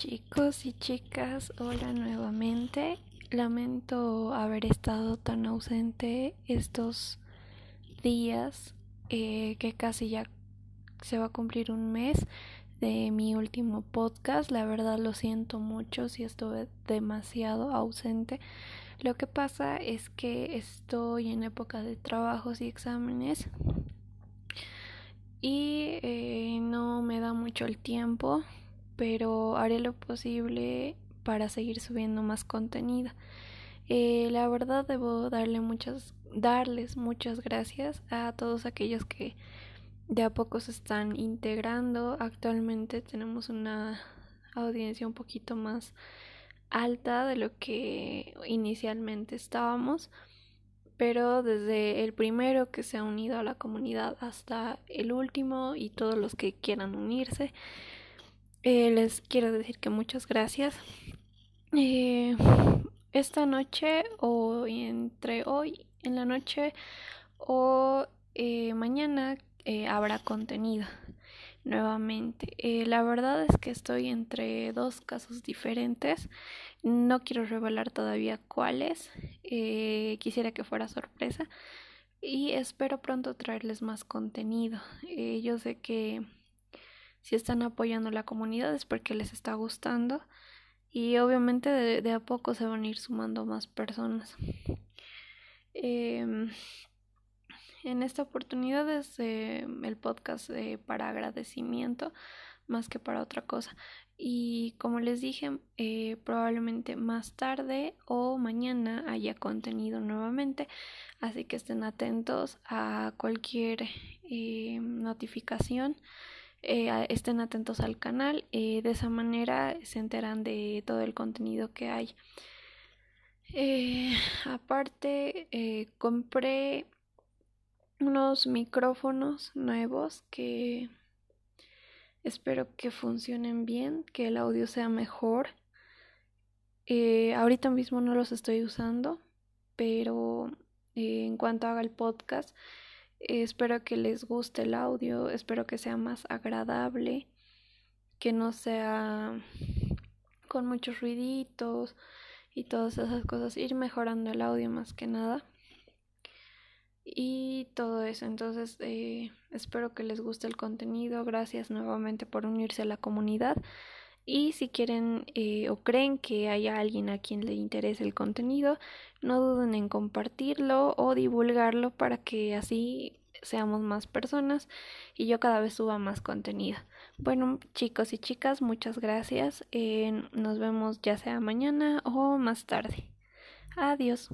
Chicos y chicas, hola nuevamente. Lamento haber estado tan ausente estos días, eh, que casi ya se va a cumplir un mes de mi último podcast. La verdad lo siento mucho si estuve demasiado ausente. Lo que pasa es que estoy en época de trabajos y exámenes y eh, no me da mucho el tiempo pero haré lo posible para seguir subiendo más contenido. Eh, la verdad debo darle muchas, darles muchas gracias a todos aquellos que de a poco se están integrando. Actualmente tenemos una audiencia un poquito más alta de lo que inicialmente estábamos, pero desde el primero que se ha unido a la comunidad hasta el último y todos los que quieran unirse, eh, les quiero decir que muchas gracias. Eh, esta noche o entre hoy en la noche o eh, mañana habrá contenido nuevamente. la verdad es que estoy entre dos casos diferentes. No quiero revelar todavía cuáles. quisiera que fuera sorpresa. Y espero pronto traerles más contenido. yo sé que si están apoyando la comunidad es porque les está gustando y obviamente de, a poco se van a ir sumando más personas. Em, en esta oportunidad es eh, el podcast para agradecimiento más que para otra cosa. Y como les dije, eh, probablemente más tarde o mañana haya contenido nuevamente. Así que estén atentos a cualquier eh, notificación eh, estén atentos al canal. Eh, de esa manera se enteran de todo el contenido que hay. Eh, aparte, compré unos micrófonos nuevos que espero que funcionen bien, que el audio sea mejor. ahorita mismo no los estoy usando, pero en cuanto haga el podcast, espero que les guste el audio, espero que sea más agradable, que no sea con muchos ruiditos y todas esas cosas, ir mejorando el audio más que nada. Y todo eso, entonces eh, espero que les guste el contenido, gracias nuevamente por unirse a la comunidad. Y si quieren eh, o creen que haya alguien a quien le interese el contenido, no duden en compartirlo o divulgarlo para que así seamos más personas y yo cada vez suba más contenido. Bueno, chicos y chicas, muchas gracias. Eh, nos vemos ya sea mañana o más tarde. Adiós.